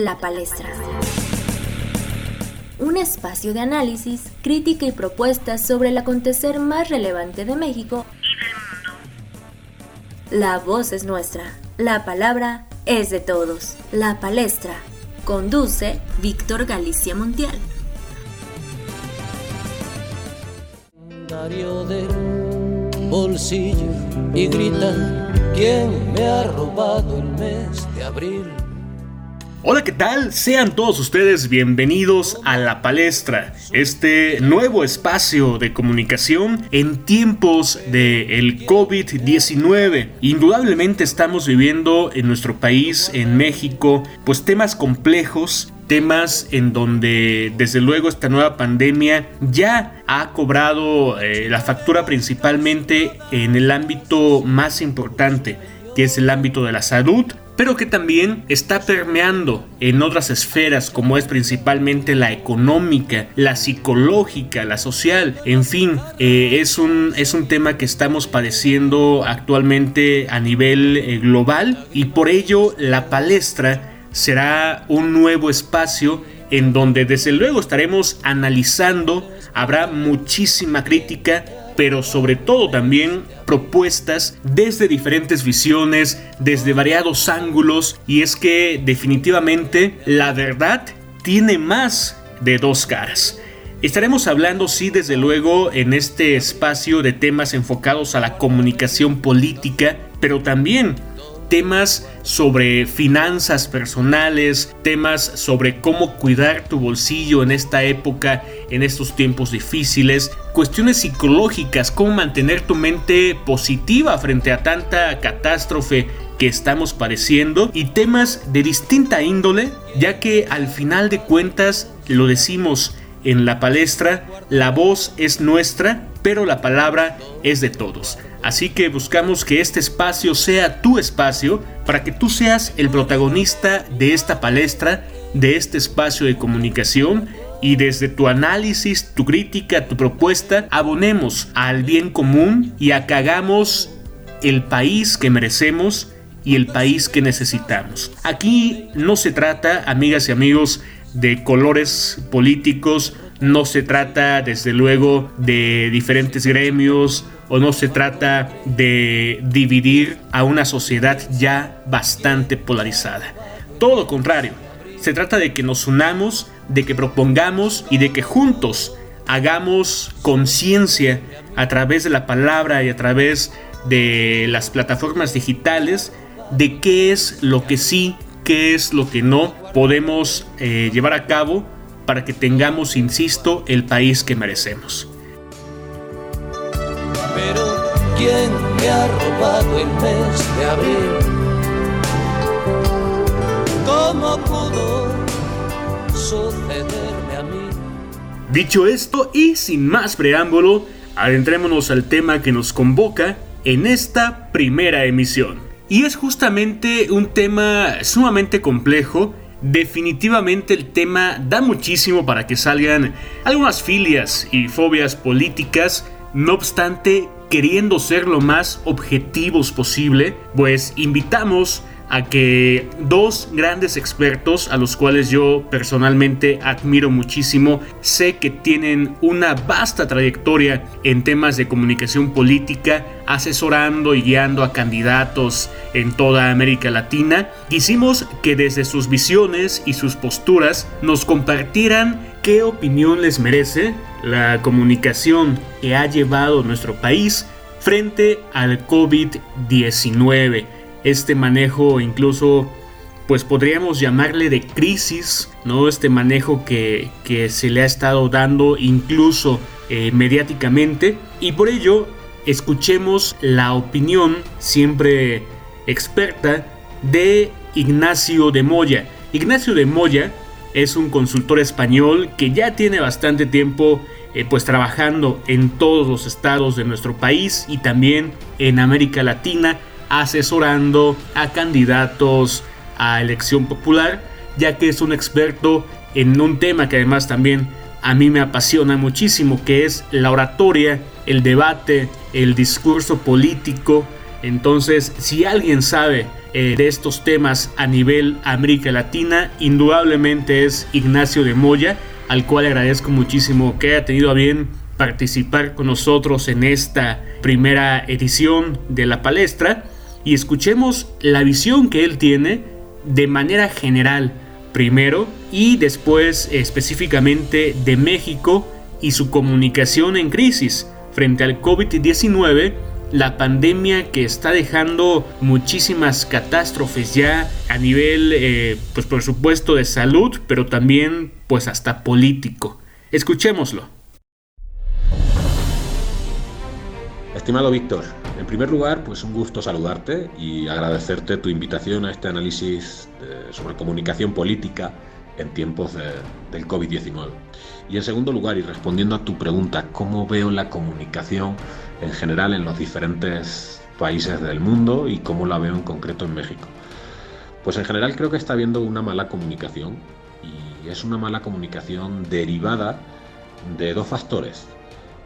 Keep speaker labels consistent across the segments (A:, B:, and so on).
A: La Palestra. Un espacio de análisis, crítica y propuestas sobre el acontecer más relevante de México y del mundo. La voz es nuestra, la palabra es de todos. La Palestra. Conduce Víctor Galicia Montiel.
B: bolsillo y gritan, ¿quién me ha robado el mes de abril?
C: Hola, ¿qué tal? Sean todos ustedes bienvenidos a La Palestra, este nuevo espacio de comunicación en tiempos del COVID-19. Indudablemente estamos viviendo en nuestro país, en México, pues temas complejos temas en donde desde luego esta nueva pandemia ya ha cobrado eh, la factura principalmente en el ámbito más importante, que es el ámbito de la salud, pero que también está permeando en otras esferas como es principalmente la económica, la psicológica, la social, en fin, eh, es, un, es un tema que estamos padeciendo actualmente a nivel eh, global y por ello la palestra será un nuevo espacio en donde desde luego estaremos analizando, habrá muchísima crítica, pero sobre todo también propuestas desde diferentes visiones, desde variados ángulos, y es que definitivamente la verdad tiene más de dos caras. Estaremos hablando, sí, desde luego, en este espacio de temas enfocados a la comunicación política, pero también temas sobre finanzas personales, temas sobre cómo cuidar tu bolsillo en esta época, en estos tiempos difíciles, cuestiones psicológicas, cómo mantener tu mente positiva frente a tanta catástrofe que estamos padeciendo y temas de distinta índole, ya que al final de cuentas, lo decimos en la palestra, la voz es nuestra, pero la palabra es de todos. Así que buscamos que este espacio sea tu espacio para que tú seas el protagonista de esta palestra, de este espacio de comunicación y desde tu análisis, tu crítica, tu propuesta, abonemos al bien común y a el país que merecemos y el país que necesitamos. Aquí no se trata, amigas y amigos, de colores políticos, no se trata desde luego de diferentes gremios o no se trata de dividir a una sociedad ya bastante polarizada. Todo lo contrario, se trata de que nos unamos, de que propongamos y de que juntos hagamos conciencia a través de la palabra y a través de las plataformas digitales de qué es lo que sí, qué es lo que no podemos eh, llevar a cabo para que tengamos, insisto, el país que merecemos.
B: ¿Quién me ha robado el mes de abril? ¿Cómo pudo sucederme a mí?
C: Dicho esto y sin más preámbulo, adentrémonos al tema que nos convoca en esta primera emisión. Y es justamente un tema sumamente complejo Definitivamente el tema da muchísimo para que salgan algunas filias y fobias políticas, no obstante queriendo ser lo más objetivos posible, pues invitamos a que dos grandes expertos a los cuales yo personalmente admiro muchísimo, sé que tienen una vasta trayectoria en temas de comunicación política, asesorando y guiando a candidatos en toda América Latina, quisimos que desde sus visiones y sus posturas nos compartieran qué opinión les merece la comunicación que ha llevado nuestro país frente al COVID-19. Este manejo incluso pues podríamos llamarle de crisis, ¿no? Este manejo que, se le ha estado dando incluso eh, mediáticamente. Y por ello, escuchemos la opinión siempre experta de Ignacio de Moya. Ignacio de Moya es un consultor español que ya tiene bastante tiempo eh, pues trabajando en todos los estados de nuestro país y también en América Latina asesorando a candidatos a elección popular ya que es un experto en un tema que además también a mí me apasiona muchísimo que es la oratoria, el debate, el discurso político. Entonces, si alguien sabe eh, de estos temas a nivel América Latina, indudablemente es Ignacio de Moya, al cual agradezco muchísimo que haya tenido a bien participar con nosotros en esta primera edición de la palestra y escuchemos la visión que él tiene de manera general primero y después específicamente de México y su comunicación en crisis frente al COVID-19, la pandemia que está dejando muchísimas catástrofes ya a nivel, eh, pues por supuesto, de salud, pero también pues hasta político. Escuchémoslo.
D: Estimado Víctor, en primer lugar, pues un gusto saludarte y agradecerte tu invitación a este análisis sobre comunicación política en tiempos del COVID-19. Y en segundo lugar, y respondiendo a tu pregunta, ¿cómo veo la comunicación en general en los diferentes países del mundo y cómo la veo en concreto en México? Pues en general creo que está habiendo una mala comunicación y es una mala comunicación derivada de dos factores.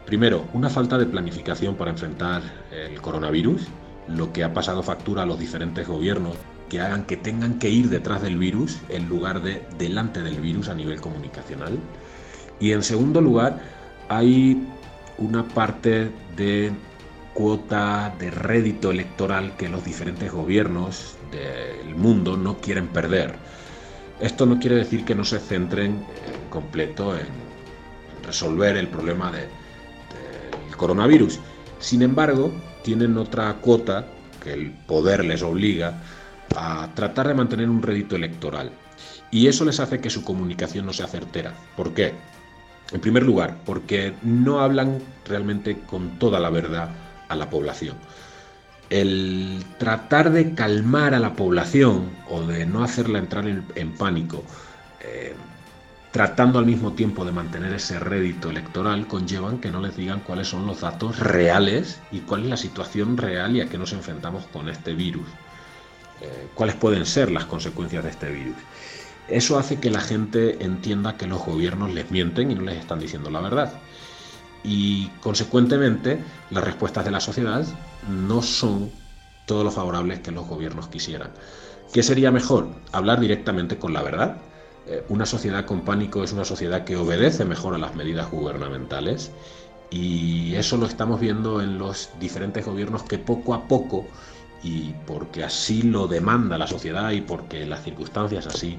D: Primero, una falta de planificación para enfrentar el coronavirus, lo que ha pasado factura a los diferentes gobiernos que hagan que tengan que ir detrás del virus en lugar de delante del virus a nivel comunicacional. Y en segundo lugar, hay una parte de cuota de rédito electoral que los diferentes gobiernos del mundo no quieren perder. Esto no quiere decir que no se centren en completo en resolver el problema de, coronavirus. Sin embargo, tienen otra cuota que el poder les obliga a tratar de mantener un rédito electoral. Y eso les hace que su comunicación no sea certera. ¿Por qué? En primer lugar, porque no hablan realmente con toda la verdad a la población. El tratar de calmar a la población o de no hacerla entrar en, pánico eh, tratando al mismo tiempo de mantener ese rédito electoral, conllevan que no les digan cuáles son los datos reales y cuál es la situación real y a qué nos enfrentamos con este virus. Eh, cuáles pueden ser las consecuencias de este virus. Eso hace que la gente entienda que los gobiernos les mienten y no les están diciendo la verdad. Y consecuentemente las respuestas de la sociedad no son todo lo favorables que los gobiernos quisieran. ¿Qué sería mejor? Hablar directamente con la verdad una sociedad con pánico es una sociedad que obedece mejor a las medidas gubernamentales y eso lo estamos viendo en los diferentes gobiernos que poco a poco y porque así lo demanda la sociedad y porque las circunstancias así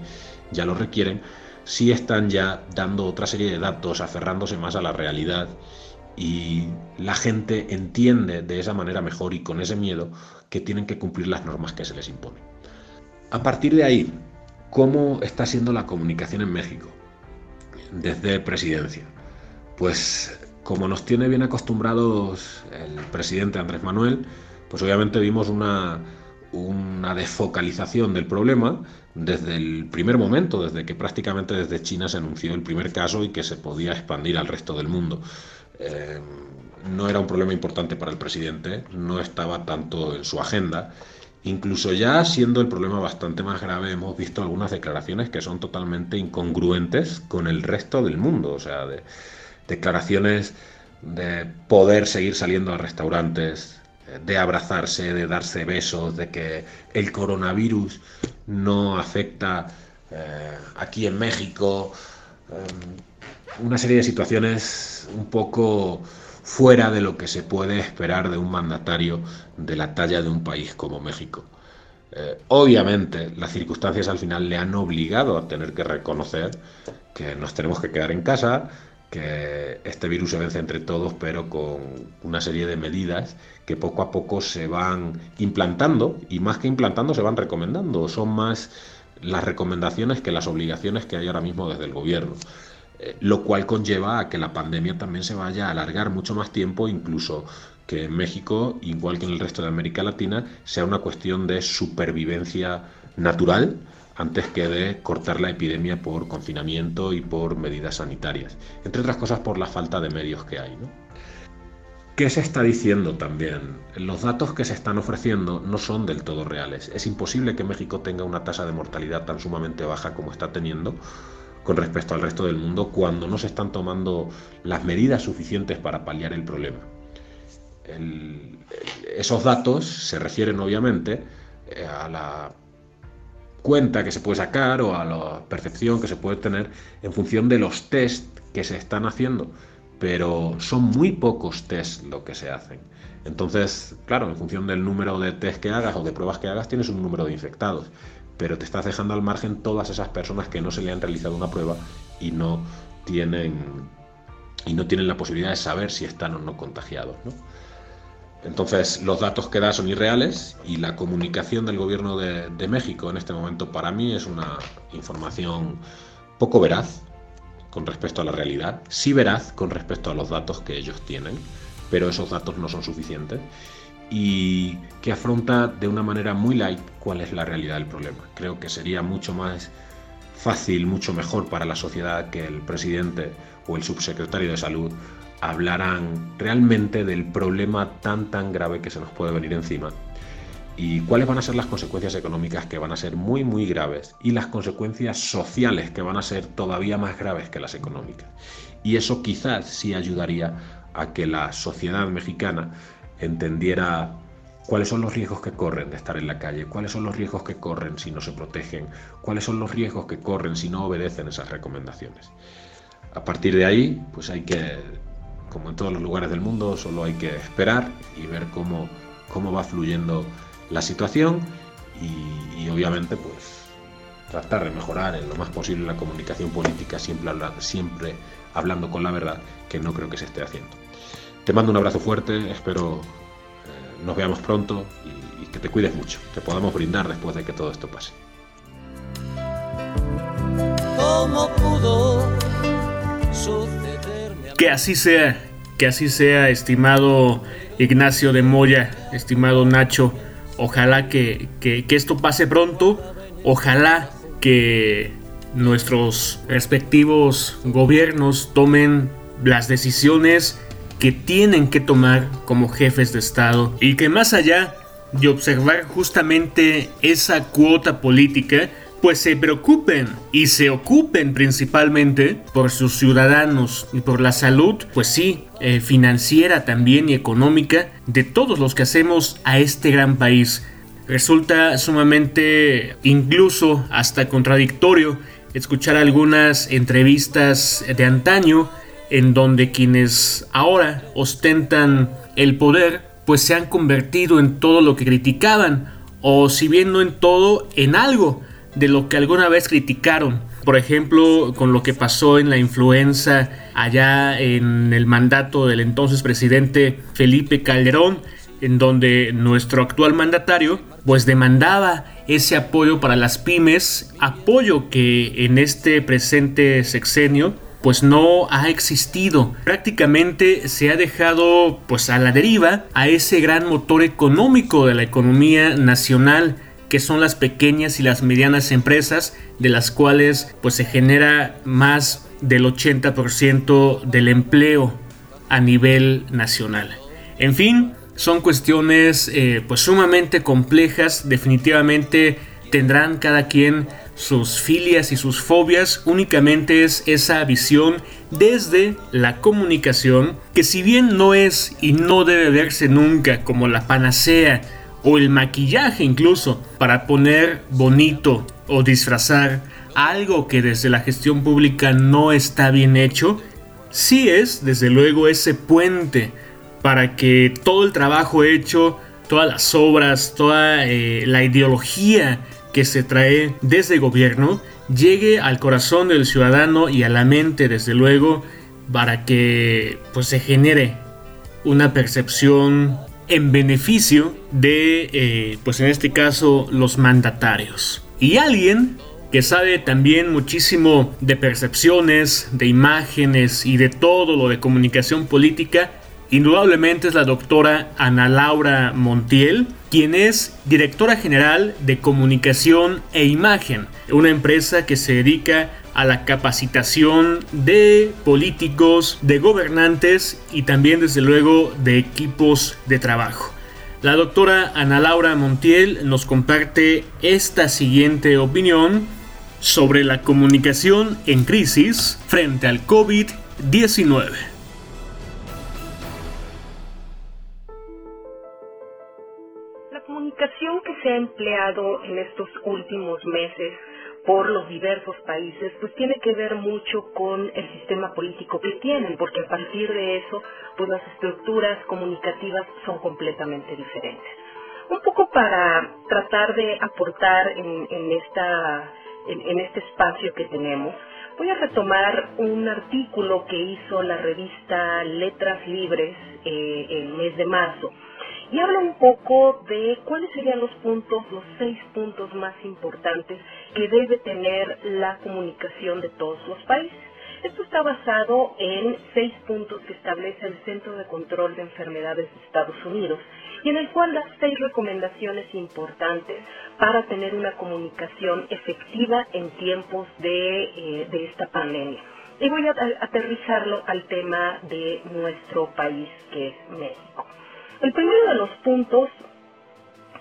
D: ya lo requieren, sí están ya dando otra serie de datos, aferrándose más a la realidad y la gente entiende de esa manera mejor y con ese miedo que tienen que cumplir las normas que se les imponen. A partir de ahí, ¿Cómo está siendo la comunicación en México desde presidencia? Pues como nos tiene bien acostumbrados el presidente Andrés Manuel, pues obviamente vimos una, una desfocalización del problema desde el primer momento, desde que prácticamente desde China se anunció el primer caso y que se podía expandir al resto del mundo. Eh, no era un problema importante para el presidente, no estaba tanto en su agenda Incluso ya siendo el problema bastante más grave, hemos visto algunas declaraciones que son totalmente incongruentes con el resto del mundo. O sea, de, declaraciones de poder seguir saliendo a restaurantes, de abrazarse, de darse besos, de que el coronavirus no afecta eh, aquí en México. Eh, una serie de situaciones un poco fuera de lo que se puede esperar de un mandatario de la talla de un país como México. Eh, obviamente, las circunstancias al final le han obligado a tener que reconocer que nos tenemos que quedar en casa, que este virus se vence entre todos, pero con una serie de medidas que poco a poco se van implantando y más que implantando se van recomendando. Son más las recomendaciones que las obligaciones que hay ahora mismo desde el gobierno. Eh, lo cual conlleva a que la pandemia también se vaya a alargar mucho más tiempo, incluso que en México, igual que en el resto de América Latina, sea una cuestión de supervivencia natural antes que de cortar la epidemia por confinamiento y por medidas sanitarias, entre otras cosas por la falta de medios que hay. ¿Qué se está diciendo también? Los datos que se están ofreciendo no son del todo reales. Es imposible que México tenga una tasa de mortalidad tan sumamente baja como está teniendo con respecto al resto del mundo cuando no se están tomando las medidas suficientes para paliar el problema. esos datos se refieren obviamente eh, a la cuenta que se puede sacar o a la percepción que se puede tener en función de los test que se están haciendo. Pero son muy pocos test lo que se hacen. Entonces, claro, en función del número de test que hagas o de pruebas que hagas, tienes un número de infectados. Pero te estás dejando al margen todas esas personas que no se le han realizado una prueba y no tienen, y no tienen la posibilidad de saber si están o no contagiados. Entonces, los datos que da son irreales y la comunicación del gobierno de, de, México en este momento para mí es una información poco veraz con respecto a la realidad, sí veraz con respecto a los datos que ellos tienen pero esos datos no son suficientes y que afronta de una manera muy light cuál es la realidad del problema. Creo que sería mucho más fácil, mucho mejor para la sociedad que el presidente o el subsecretario de salud hablaran realmente del problema tan tan grave que se nos puede venir encima y cuáles van a ser las consecuencias económicas que van a ser muy muy graves y las consecuencias sociales que van a ser todavía más graves que las económicas. Y eso quizás sí ayudaría a que la sociedad mexicana entendiera cuáles son los riesgos que corren de estar en la calle, cuáles son los riesgos que corren si no se protegen, cuáles son los riesgos que corren si no obedecen esas recomendaciones. A partir de ahí, pues hay que, como en todos los lugares del mundo, solo hay que esperar y ver cómo, cómo va fluyendo la situación y, obviamente pues tratar de mejorar en lo más posible la comunicación política, siempre hablando con la verdad, que no creo que se esté haciendo. Te mando un abrazo fuerte, espero eh, nos veamos pronto y, y que te cuides mucho, que podamos brindar después de que todo esto pase.
B: ¿Cómo pudo
C: Que así sea, que así sea, estimado Ignacio de Moya, estimado Nacho. Ojalá que, que, que esto pase pronto. Ojalá que nuestros respectivos gobiernos tomen las decisiones que tienen que tomar como jefes de Estado y que más allá de observar justamente esa cuota política, pues se preocupen y se ocupen principalmente por sus ciudadanos y por la salud, pues sí, eh, financiera también y económica de todos los que hacemos a este gran país. Resulta sumamente, incluso hasta contradictorio, escuchar algunas entrevistas de antaño en donde quienes ahora ostentan el poder pues se han convertido en todo lo que criticaban o si bien no en todo en algo de lo que alguna vez criticaron. Por ejemplo, con lo que pasó en la influenza allá en el mandato del entonces presidente Felipe Calderón, en donde nuestro actual mandatario pues demandaba ese apoyo para las pymes, apoyo que en este presente sexenio pues no ha existido. Prácticamente se ha dejado pues a la deriva a ese gran motor económico de la economía nacional que son las pequeñas y las medianas empresas de las cuales pues se genera más del 80% del empleo a nivel nacional. En fin, son cuestiones eh, pues sumamente complejas, definitivamente tendrán cada quien sus filias y sus fobias, únicamente es esa visión desde la comunicación que si bien no es y no debe verse nunca como la panacea o el maquillaje incluso para poner bonito o disfrazar algo que desde la gestión pública no está bien hecho, sí es desde luego ese puente para que todo el trabajo hecho, todas las obras, toda eh, la ideología que se trae desde el gobierno llegue al corazón del ciudadano y a la mente, desde luego, para que pues se genere una percepción en beneficio de, eh, pues en este caso, los mandatarios. Y alguien que sabe también muchísimo de percepciones, de imágenes y de todo lo de comunicación política Indudablemente es la doctora Ana Laura Montiel, quien es directora general de comunicación e imagen, una empresa que se dedica a la capacitación de políticos, de gobernantes y también desde luego de equipos de trabajo. La doctora Ana Laura Montiel nos comparte esta siguiente opinión sobre la comunicación en crisis frente al COVID-19.
E: Empleado en estos últimos meses por los diversos países, pues tiene que ver mucho con el sistema político que tienen, porque a partir de eso, pues las estructuras comunicativas son completamente diferentes. Un poco para tratar de aportar en, esta, en este espacio que tenemos, voy a retomar un artículo que hizo la revista Letras Libres eh, el mes de marzo y habla un poco de cuáles serían los puntos, los seis puntos más importantes que debe tener la comunicación de todos los países. Esto está basado en seis puntos que establece el Centro de Control de Enfermedades de Estados Unidos y en el cual da seis recomendaciones importantes para tener una comunicación efectiva en tiempos de, eh, de esta pandemia. Y voy a aterrizarlo al tema de nuestro país, que es México. El primero de los puntos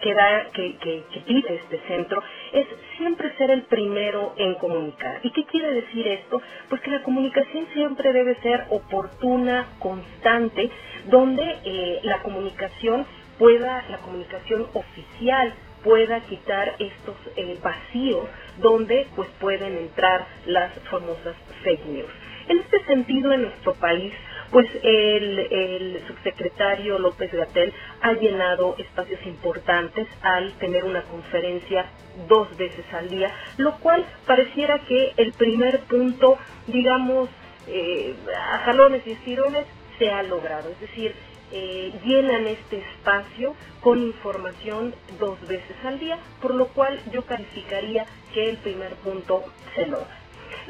E: que, da, que, que, pide este centro es siempre ser el primero en comunicar. ¿Y qué quiere decir esto? Pues que la comunicación siempre debe ser oportuna, constante, donde eh, la comunicación pueda, la comunicación oficial pueda quitar estos eh, vacíos donde pues pueden entrar las famosas fake news. En este sentido, en nuestro país, pues el, subsecretario López Gatel ha llenado espacios importantes al tener una conferencia dos veces al día, lo cual pareciera que el primer punto, digamos, eh, a jalones y estirones, se ha logrado. Es decir, eh, llenan este espacio con información dos veces al día, por lo cual yo calificaría que el primer punto se logra.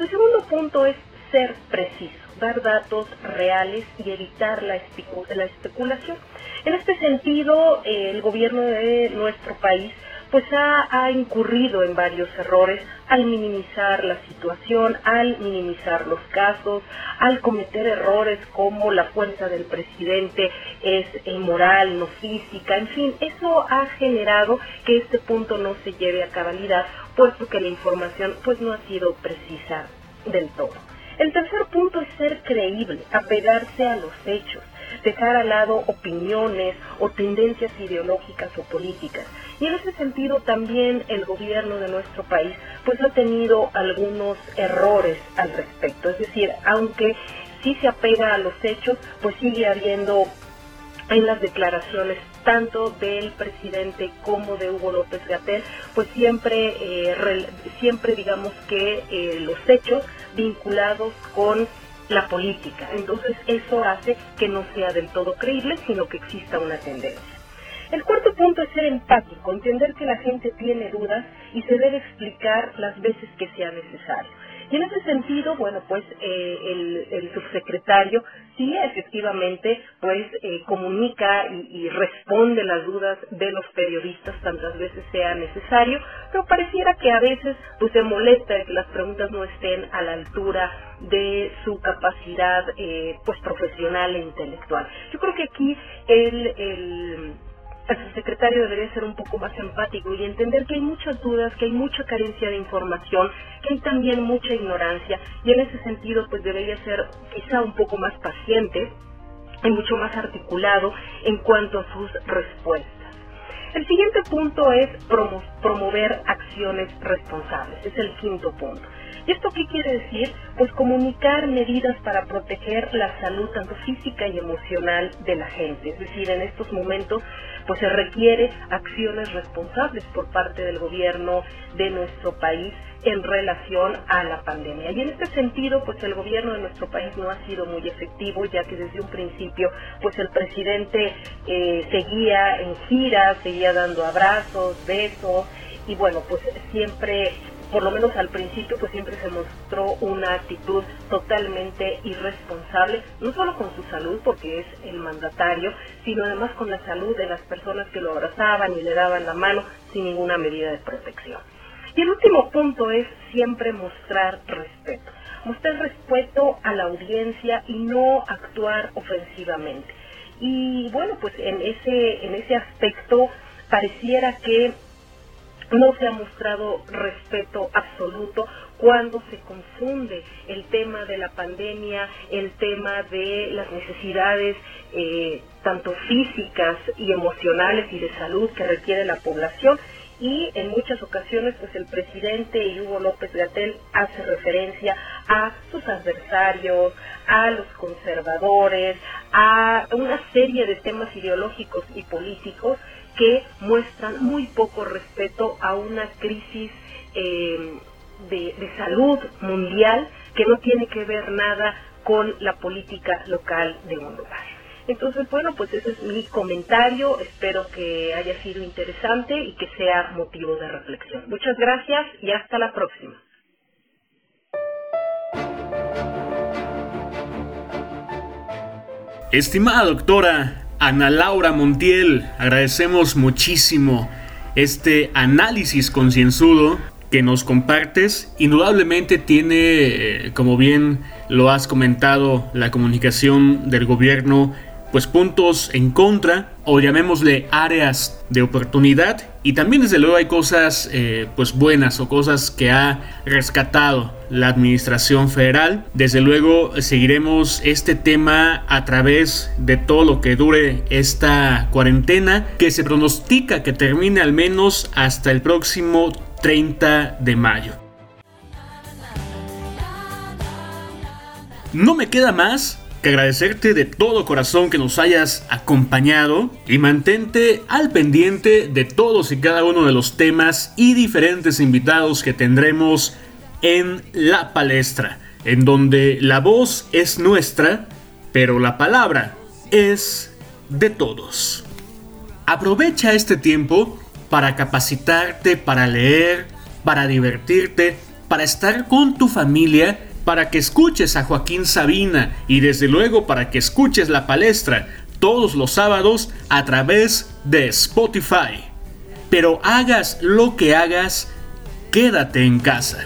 E: El segundo punto es ser preciso dar datos reales y evitar la, especulación. En este sentido, el gobierno de nuestro país pues ha, incurrido en varios errores al minimizar la situación, al minimizar los casos, al cometer errores como la fuerza del presidente es inmoral, no física, en fin, eso ha generado que este punto no se lleve a cabalidad, puesto que la información pues no ha sido precisa del todo. El tercer punto es ser creíble, apegarse a los hechos, dejar al lado opiniones o tendencias ideológicas o políticas. Y en ese sentido también el gobierno de nuestro país pues ha tenido algunos errores al respecto. Es decir, aunque sí se apega a los hechos, pues sigue habiendo en las declaraciones tanto del presidente como de Hugo López Gatel, pues siempre, eh, siempre digamos que eh, los hechos vinculados con la política. Entonces eso hace que no sea del todo creíble, sino que exista una tendencia. El cuarto punto es ser empático, entender que la gente tiene dudas y se debe explicar las veces que sea necesario. Y en ese sentido, bueno, pues eh, el, subsecretario sí efectivamente pues eh, comunica y, responde las dudas de los periodistas tantas veces sea necesario, pero pareciera que a veces pues se molesta que las preguntas no estén a la altura de su capacidad eh, pues profesional e intelectual. Yo creo que aquí el el subsecretario debería ser un poco más empático y entender que hay muchas dudas, que hay mucha carencia de información, que hay también mucha ignorancia y en ese sentido pues debería ser quizá un poco más paciente y mucho más articulado en cuanto a sus respuestas. El siguiente punto es promover acciones responsables, es el quinto punto. ¿Y esto qué quiere decir? Pues comunicar medidas para proteger la salud tanto física y emocional de la gente. Es decir, en estos momentos pues se requiere acciones responsables por parte del gobierno de nuestro país en relación a la pandemia. Y en este sentido, pues el gobierno de nuestro país no ha sido muy efectivo, ya que desde un principio, pues el presidente eh, seguía en gira, seguía dando abrazos, besos, y bueno, pues siempre por lo menos al principio, pues siempre se mostró una actitud totalmente irresponsable, no solo con su salud, porque es el mandatario, sino además con la salud de las personas que lo abrazaban y le daban la mano sin ninguna medida de protección. Y el último punto es siempre mostrar respeto. Mostrar respeto a la audiencia y no actuar ofensivamente. Y bueno, pues en ese, en ese aspecto pareciera que no se ha mostrado respeto absoluto cuando se confunde el tema de la pandemia, el tema de las necesidades eh, tanto físicas y emocionales y de salud que requiere la población. Y en muchas ocasiones pues el presidente Hugo López Gatel hace referencia a sus adversarios, a los conservadores, a una serie de temas ideológicos y políticos que muestran muy poco respeto a una crisis eh, de, de salud mundial que no tiene que ver nada con la política local de un lugar. Entonces, bueno, pues ese es mi comentario. Espero que haya sido interesante y que sea motivo de reflexión. Muchas gracias y hasta la próxima.
C: Estimada doctora Ana Laura Montiel, agradecemos muchísimo este análisis concienzudo que nos compartes. Indudablemente tiene, eh, como bien lo has comentado, la comunicación del gobierno pues puntos en contra o llamémosle áreas de oportunidad. Y también desde luego hay cosas eh, pues buenas o cosas que ha rescatado la administración federal. Desde luego seguiremos este tema a través de todo lo que dure esta cuarentena que se pronostica que termine al menos hasta el próximo 30 de mayo. No me queda más agradecerte de todo corazón que nos hayas acompañado y mantente al pendiente de todos y cada uno de los temas y diferentes invitados que tendremos en la palestra, en donde la voz es nuestra, pero la palabra es de todos. Aprovecha este tiempo para capacitarte, para leer, para divertirte, para estar con tu familia para que escuches a Joaquín Sabina y desde luego para que escuches la palestra todos los sábados a través de Spotify. Pero hagas lo que hagas, quédate en casa.